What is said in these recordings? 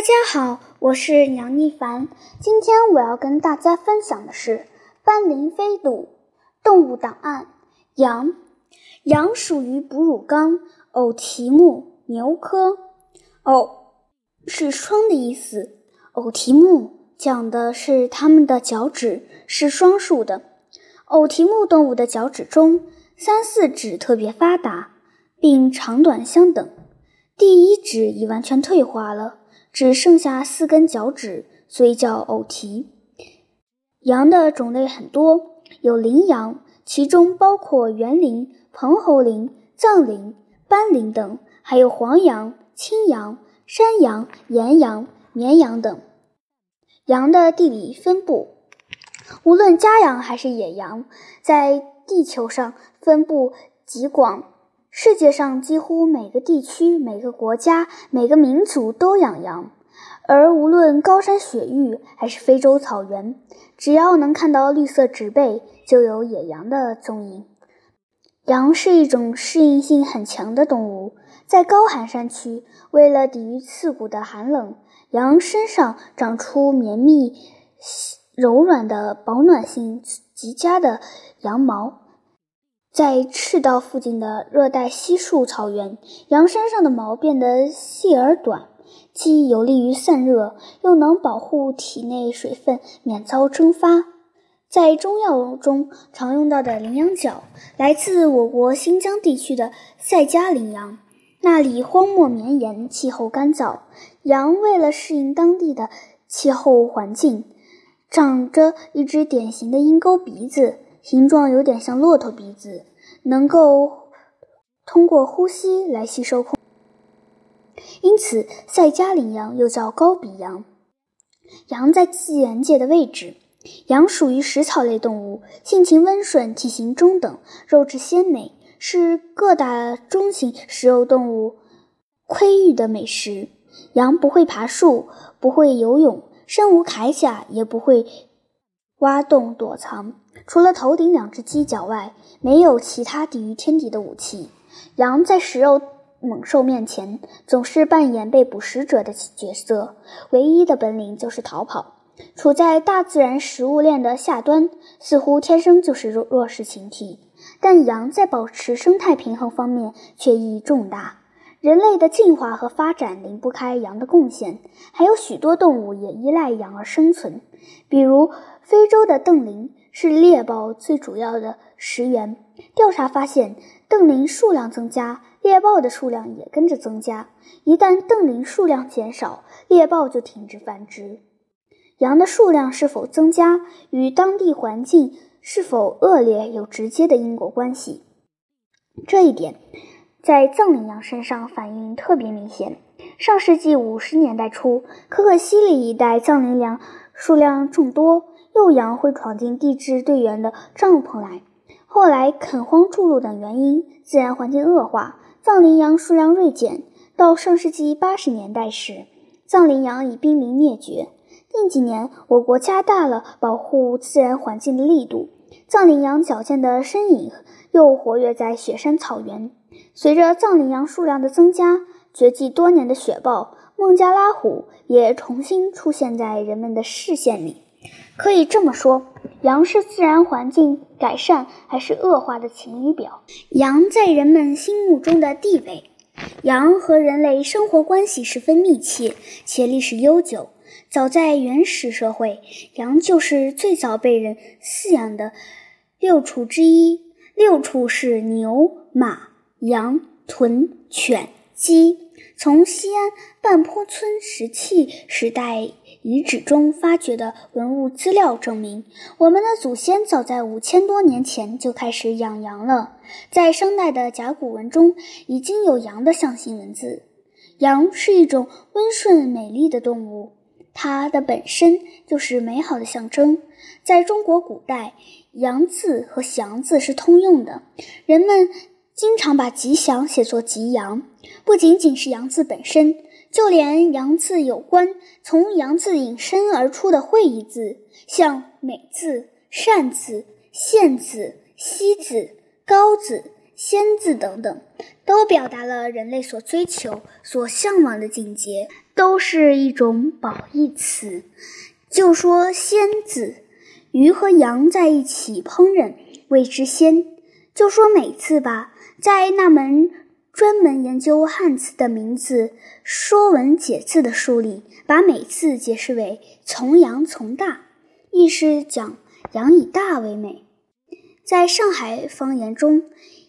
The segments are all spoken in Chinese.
大家好，我是杨一凡。今天我要跟大家分享的是斑羚飞渡动物档案。羊，羊属于哺乳纲偶蹄目牛科。偶是双的意思，偶蹄目讲的是它们的脚趾是双数的。偶蹄目动物的脚趾中，三四指特别发达，并长短相等，第一指已完全退化了。只剩下四根脚趾，所以叫偶蹄。羊的种类很多，有羚羊，其中包括原羚、彭侯羚、藏羚、斑羚等，还有黄羊、青羊、山羊、岩羊、绵羊等。羊的地理分布，无论家羊还是野羊，在地球上分布极广。世界上几乎每个地区、每个国家、每个民族都养羊，而无论高山雪域还是非洲草原，只要能看到绿色植被，就有野羊的踪影。羊是一种适应性很强的动物，在高寒山区，为了抵御刺骨的寒冷，羊身上长出绵密、柔软的、保暖性极佳的羊毛。在赤道附近的热带稀树草原，羊身上的毛变得细而短，既有利于散热，又能保护体内水分免遭蒸发。在中药中常用到的羚羊角，来自我国新疆地区的塞加羚羊，那里荒漠绵延，气候干燥，羊为了适应当地的气候环境，长着一只典型的鹰钩鼻子。形状有点像骆驼鼻子，能够通过呼吸来吸收空，因此塞加羚羊又叫高鼻羊。羊在自然界的位置，羊属于食草类动物，性情温顺，体型中等，肉质鲜美，是各大中型食肉动物窥域的美食。羊不会爬树，不会游泳，身无铠甲，也不会挖洞躲藏。除了头顶两只犄角外，没有其他抵御天敌的武器。羊在食肉猛兽面前，总是扮演被捕食者的角色，唯一的本领就是逃跑。处在大自然食物链的下端，似乎天生就是弱弱势群体。但羊在保持生态平衡方面却意义重大。人类的进化和发展离不开羊的贡献，还有许多动物也依赖羊而生存，比如非洲的瞪羚。是猎豹最主要的食源。调查发现，瞪羚数量增加，猎豹的数量也跟着增加。一旦瞪羚数量减少，猎豹就停止繁殖。羊的数量是否增加，与当地环境是否恶劣有直接的因果关系。这一点在藏羚羊身上反应特别明显。上世纪五十年代初，可可西里一带藏羚羊数量众多。幼羊会闯进地质队员的帐篷来。后来垦荒筑路等原因，自然环境恶化，藏羚羊数量锐减。到上世纪八十年代时，藏羚羊已濒临灭绝。近几年，我国加大了保护自然环境的力度，藏羚羊矫健的身影又活跃在雪山草原。随着藏羚羊数量的增加，绝迹多年的雪豹、孟加拉虎也重新出现在人们的视线里。可以这么说，羊是自然环境改善还是恶化的晴雨表？羊在人们心目中的地位，羊和人类生活关系十分密切，且历史悠久。早在原始社会，羊就是最早被人饲养的六畜之一。六畜是牛、马、羊、豚、犬、鸡。从西安半坡村石器时代遗址中发掘的文物资料证明，我们的祖先早在五千多年前就开始养羊了。在商代的甲骨文中，已经有羊的象形文字。羊是一种温顺美丽的动物，它的本身就是美好的象征。在中国古代，羊字和祥字是通用的，人们。经常把吉祥写作吉阳，不仅仅是阳字本身，就连阳字有关、从阳字引申而出的会意字，像美字、善字、献字、西字、高字、仙字等等，都表达了人类所追求、所向往的境界，都是一种褒义词。就说“仙”字，鱼和羊在一起烹饪，谓之鲜。就说“美”字吧，在那门专门研究汉字的名字《说文解字》的书里，把“美”字解释为从羊从大，意是讲羊以大为美。在上海方言中，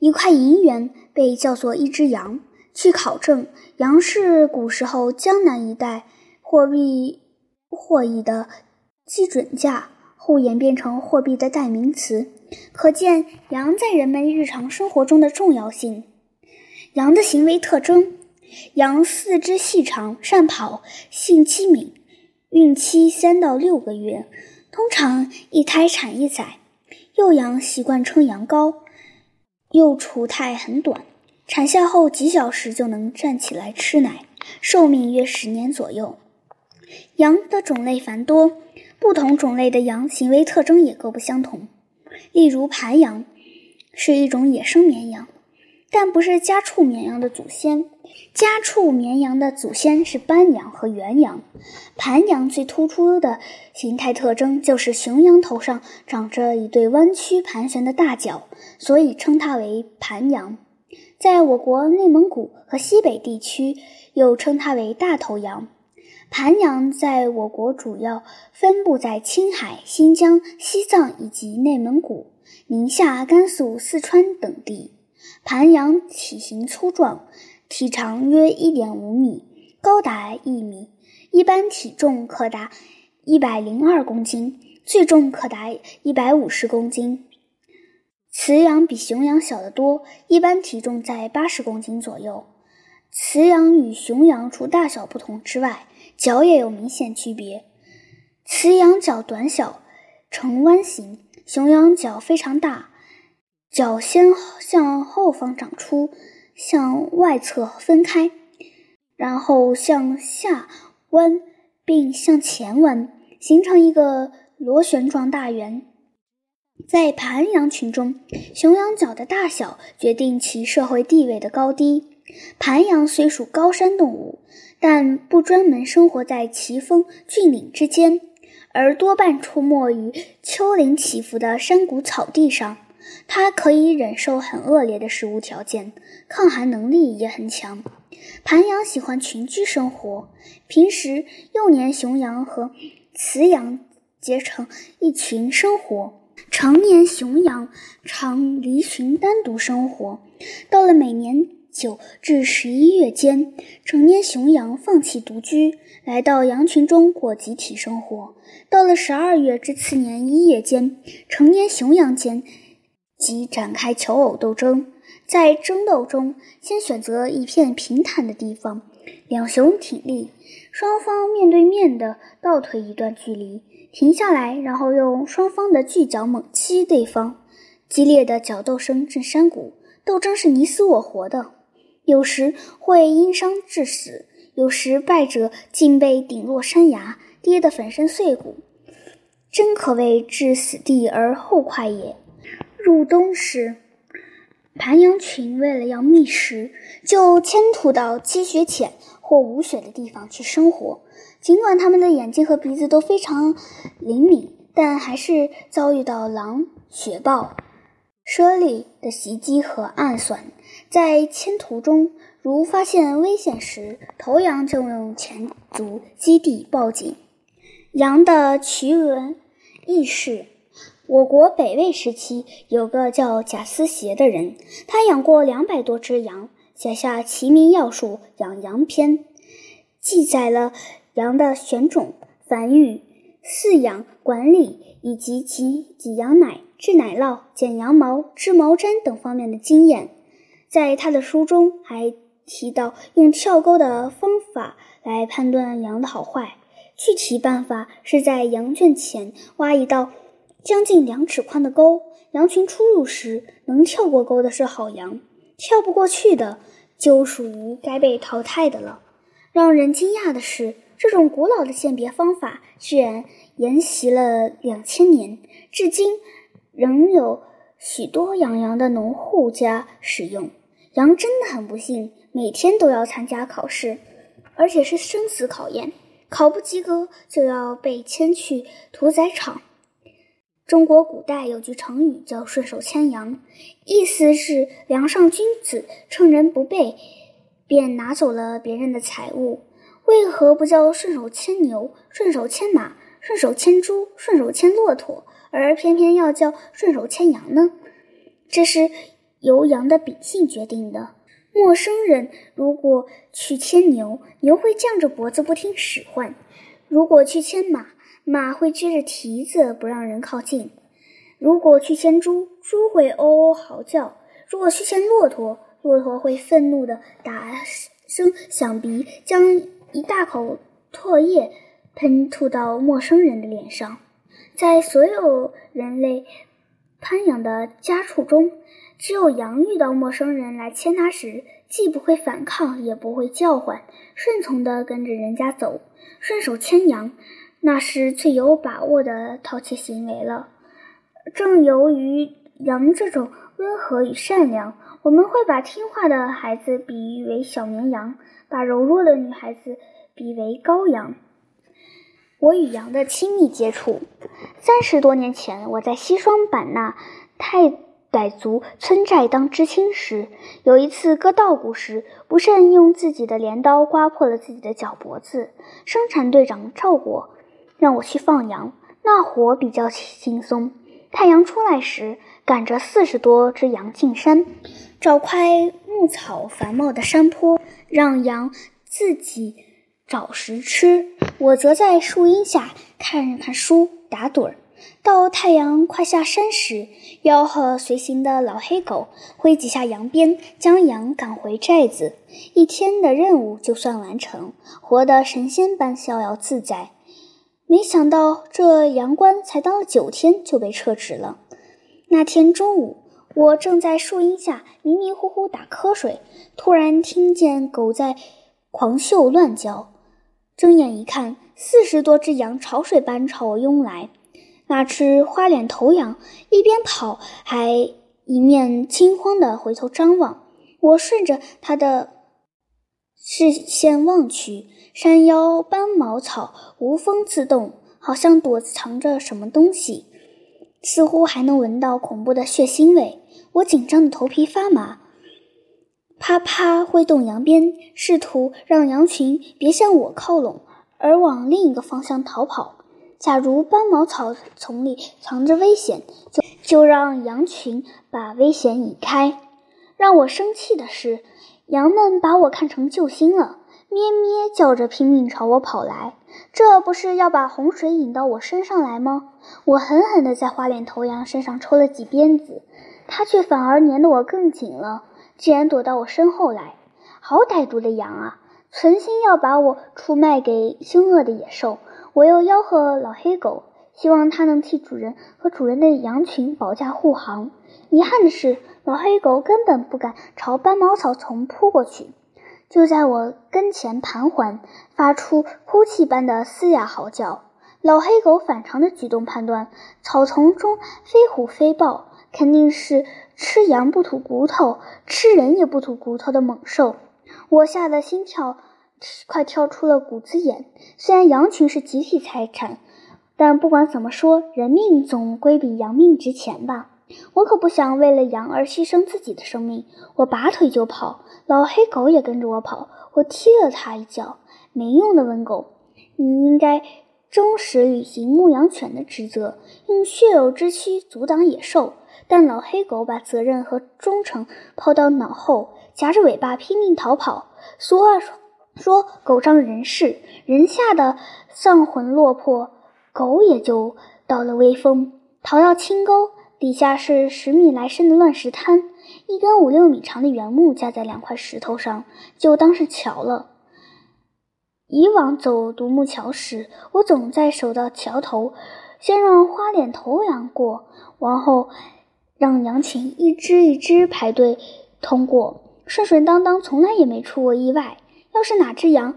一块银元被叫做一只羊。据考证，羊是古时候江南一带货币。货币的基准价后演变成货币的代名词，可见羊在人们日常生活中的重要性。羊的行为特征：羊四肢细长，善跑，性机敏，孕期三到六个月，通常一胎产一崽。幼羊习惯称羊羔，幼雏态很短，产下后几小时就能站起来吃奶，寿命约十年左右。羊的种类繁多，不同种类的羊行为特征也各不相同。例如，盘羊是一种野生绵羊，但不是家畜绵羊的祖先。家畜绵羊的祖先是斑羊和原羊。盘羊最突出的形态特征就是雄羊头上长着一对弯曲盘旋的大角，所以称它为盘羊。在我国内蒙古和西北地区，又称它为大头羊。盘羊在我国主要分布在青海、新疆、西藏以及内蒙古、宁夏、甘肃、四川等地。盘羊体型粗壮，体长约一点五米，高达一米，一般体重可达一百零二公斤，最重可达一百五十公斤。雌羊比雄羊小得多，一般体重在八十公斤左右。雌羊与雄羊除大小不同之外，脚也有明显区别，雌羊脚短小，呈弯形；雄羊脚非常大，脚先向后方长出，向外侧分开，然后向下弯，并向前弯，形成一个螺旋状大圆。在盘羊群中，雄羊角的大小决定其社会地位的高低。盘羊虽属高山动物。但不专门生活在奇峰峻岭之间，而多半出没于丘陵起伏的山谷草地上。它可以忍受很恶劣的食物条件，抗寒能力也很强。盘羊喜欢群居生活，平时幼年雄羊和雌羊结成一群生活，成年雄羊常离群单独生活。到了每年。九至十一月间，成年雄羊放弃独居，来到羊群中过集体生活。到了十二月至次年一月间，成年雄羊间即展开求偶斗争。在争斗中，先选择一片平坦的地方，两雄挺立，双方面对面的倒退一段距离，停下来，然后用双方的巨角猛击对方。激烈的角斗声震山谷，斗争是你死我活的。有时会因伤致死，有时败者竟被顶落山崖，跌得粉身碎骨，真可谓置死地而后快也。入冬时，盘羊群为了要觅食，就迁徙到积雪浅或无雪的地方去生活。尽管它们的眼睛和鼻子都非常灵敏，但还是遭遇到狼、雪豹、猞猁的袭击和暗算。在迁途中，如发现危险时，头羊就用前足击地报警。羊的奇闻异事：我国北魏时期有个叫贾思勰的人，他养过两百多只羊，写下《齐民要术养羊篇》，记载了羊的选种、繁育、饲养、管理以及其挤羊奶、制奶酪、剪羊毛、织毛毡等方面的经验。在他的书中还提到用跳沟的方法来判断羊的好坏。具体办法是在羊圈前挖一道将近两尺宽的沟，羊群出入时能跳过沟的是好羊，跳不过去的就属于该被淘汰的了。让人惊讶的是，这种古老的鉴别方法居然沿袭了两千年，至今仍有。许多养羊的农户家使用。羊真的很不幸，每天都要参加考试，而且是生死考验，考不及格就要被牵去屠宰场。中国古代有句成语叫“顺手牵羊”，意思是梁上君子趁人不备，便拿走了别人的财物。为何不叫顺手牵牛、顺手牵马、顺手牵猪、顺手牵骆驼，而偏偏要叫顺手牵羊呢？这是由羊的秉性决定的。陌生人如果去牵牛，牛会犟着脖子不听使唤；如果去牵马，马会撅着蹄子不让人靠近；如果去牵猪，猪会嗷嗷嚎叫；如果去牵骆驼，骆驼会愤怒地打声响鼻，将一大口唾液喷吐到陌生人的脸上。在所有人类攀羊的家畜中，只有羊遇到陌生人来牵它时，既不会反抗，也不会叫唤，顺从地跟着人家走，顺手牵羊。那是最有把握的淘气行为了。正由于羊这种温和与善良，我们会把听话的孩子比喻为小绵羊，把柔弱的女孩子比为羔羊。我与羊的亲密接触。三十多年前，我在西双版纳太傣族村寨当知青时，有一次割稻谷时，不慎用自己的镰刀刮破了自己的脚脖子。生产队长赵果。让我去放羊，那活比较轻松。太阳出来时，赶着四十多只羊进山，找块牧草繁茂的山坡，让羊自己找食吃。我则在树荫下看看书、打盹儿。到太阳快下山时，吆喝随行的老黑狗挥几下羊鞭，将羊赶回寨子。一天的任务就算完成，活得神仙般逍遥自在。没想到这羊倌才当了九天就被撤职了。那天中午，我正在树荫下迷迷糊糊打瞌睡，突然听见狗在狂嗅乱叫。睁眼一看，四十多只羊潮水般朝我拥来。那只花脸头羊一边跑，还一面惊慌地回头张望。我顺着它的视线望去。山腰斑毛草无风自动，好像躲藏着什么东西，似乎还能闻到恐怖的血腥味。我紧张的头皮发麻，啪啪挥动羊鞭，试图让羊群别向我靠拢，而往另一个方向逃跑。假如斑毛草丛里藏着危险，就就让羊群把危险引开。让我生气的是，羊们把我看成救星了。咩咩叫着，拼命朝我跑来，这不是要把洪水引到我身上来吗？我狠狠地在花脸头羊身上抽了几鞭子，它却反而粘得我更紧了，竟然躲到我身后来。好歹毒的羊啊，存心要把我出卖给凶恶的野兽！我又吆喝老黑狗，希望它能替主人和主人的羊群保驾护航。遗憾的是，老黑狗根本不敢朝斑毛草丛扑过去。就在我跟前盘桓，发出哭泣般的嘶哑嚎叫。老黑狗反常的举动判断，草丛中非虎非豹，肯定是吃羊不吐骨头、吃人也不吐骨头的猛兽。我吓得心跳快跳出了骨子眼。虽然羊群是集体财产，但不管怎么说，人命总归比羊命值钱吧。我可不想为了羊而牺牲自己的生命。我拔腿就跑，老黑狗也跟着我跑。我踢了它一脚。没用的温狗，你应该忠实履行牧羊犬的职责，用血肉之躯阻挡野兽。但老黑狗把责任和忠诚抛到脑后，夹着尾巴拼命逃跑。俗话说：“说狗仗人势，人吓得丧魂落魄，狗也就到了威风。”逃到青沟。底下是十米来深的乱石滩，一根五六米长的圆木架在两块石头上，就当是桥了。以往走独木桥时，我总在守到桥头，先让花脸头羊过，然后让羊群一只一只排队通过，顺顺当当，从来也没出过意外。要是哪只羊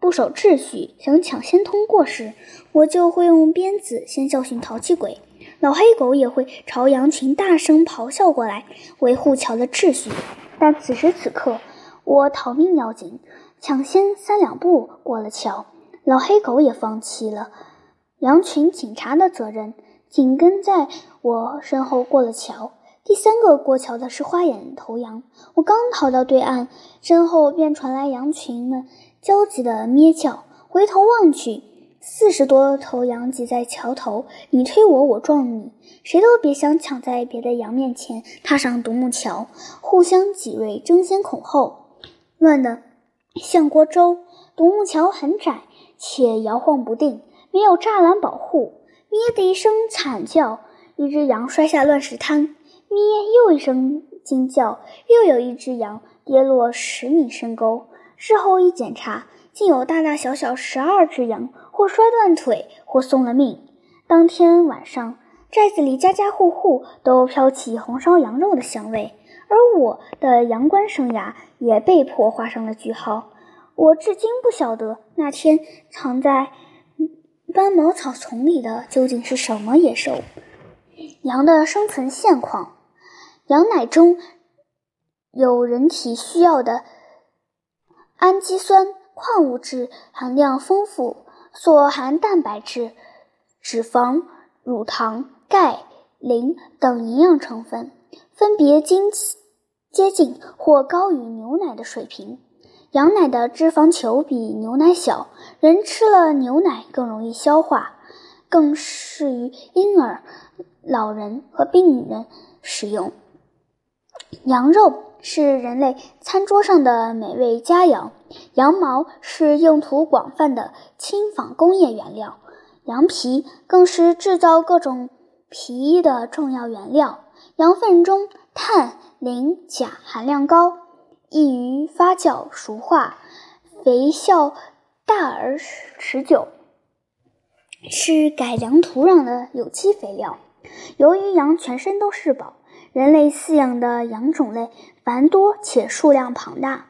不守秩序，想抢先通过时，我就会用鞭子先教训淘气鬼。老黑狗也会朝羊群大声咆哮过来，维护桥的秩序。但此时此刻，我逃命要紧，抢先三两步过了桥，老黑狗也放弃了羊群警察的责任，紧跟在我身后过了桥。第三个过桥的是花眼头羊，我刚逃到对岸，身后便传来羊群们焦急的咩叫。回头望去，四十多头羊挤在桥头，你推我，我撞你，谁都别想抢在别的羊面前踏上独木桥，互相挤兑，争先恐后，乱得像锅粥。独木桥很窄，且摇晃不定，没有栅栏保护。咩的一声惨叫，一只羊摔下乱石滩。咩！又一声惊叫，又有一只羊跌落十米深沟。事后一检查，竟有大大小小十二只羊，或摔断腿，或送了命。当天晚上，寨子里家家户户都飘起红烧羊肉的香味，而我的羊倌生涯也被迫画上了句号。我至今不晓得那天藏在斑毛草丛里的究竟是什么野兽。羊的生存现况。羊奶中有人体需要的氨基酸矿物质含量丰富，所含蛋白质、脂肪、乳糖、钙、磷等营养成分分别经接近或高于牛奶的水平。羊奶的脂肪球比牛奶小，人吃了牛奶更容易消化，更适于婴儿、老人和病人食用。羊肉是人类餐桌上的美味佳肴，羊毛是用途广泛的轻纺工业原料，羊皮更是制造各种皮衣的重要原料。羊粪中碳、磷、钾含量高，易于发酵熟化，肥效大而持久，是改良土壤的有机肥料。由于羊全身都是宝。人类饲养的羊种类繁多且数量庞大，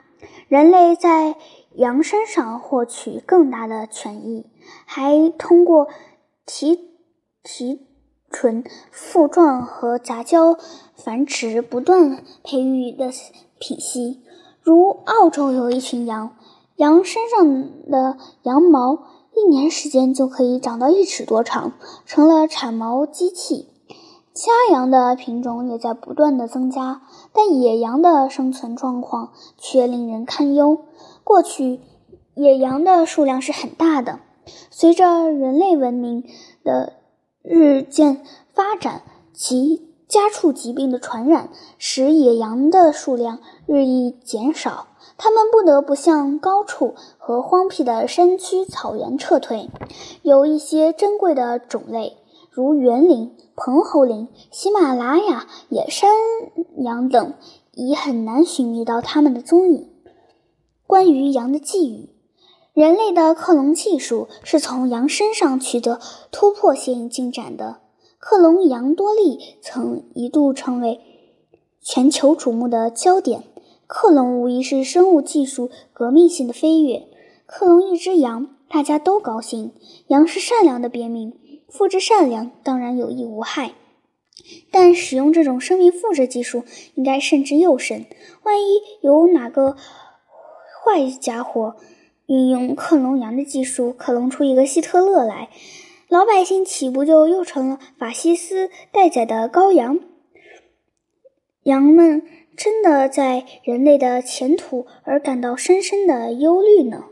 人类在羊身上获取更大的权益，还通过提提纯、复壮和杂交繁殖不断培育的品系。如澳洲有一群羊，羊身上的羊毛一年时间就可以长到一尺多长，成了产毛机器。家羊的品种也在不断的增加，但野羊的生存状况却令人堪忧。过去，野羊的数量是很大的，随着人类文明的日渐发展及家畜疾病的传染，使野羊的数量日益减少，它们不得不向高处和荒僻的山区草原撤退。有一些珍贵的种类，如园林。彭侯林、喜马拉雅野山羊等已很难寻觅到它们的踪影。关于羊的寄语，人类的克隆技术是从羊身上取得突破性进展的。克隆羊多利曾一度成为全球瞩目的焦点。克隆无疑是生物技术革命性的飞跃。克隆一只羊，大家都高兴。羊是善良的别名。复制善良当然有益无害，但使用这种生命复制技术应该慎之又慎。万一有哪个坏家伙运用克隆羊的技术克隆出一个希特勒来，老百姓岂不就又成了法西斯待宰的羔羊？羊们真的在人类的前途而感到深深的忧虑呢？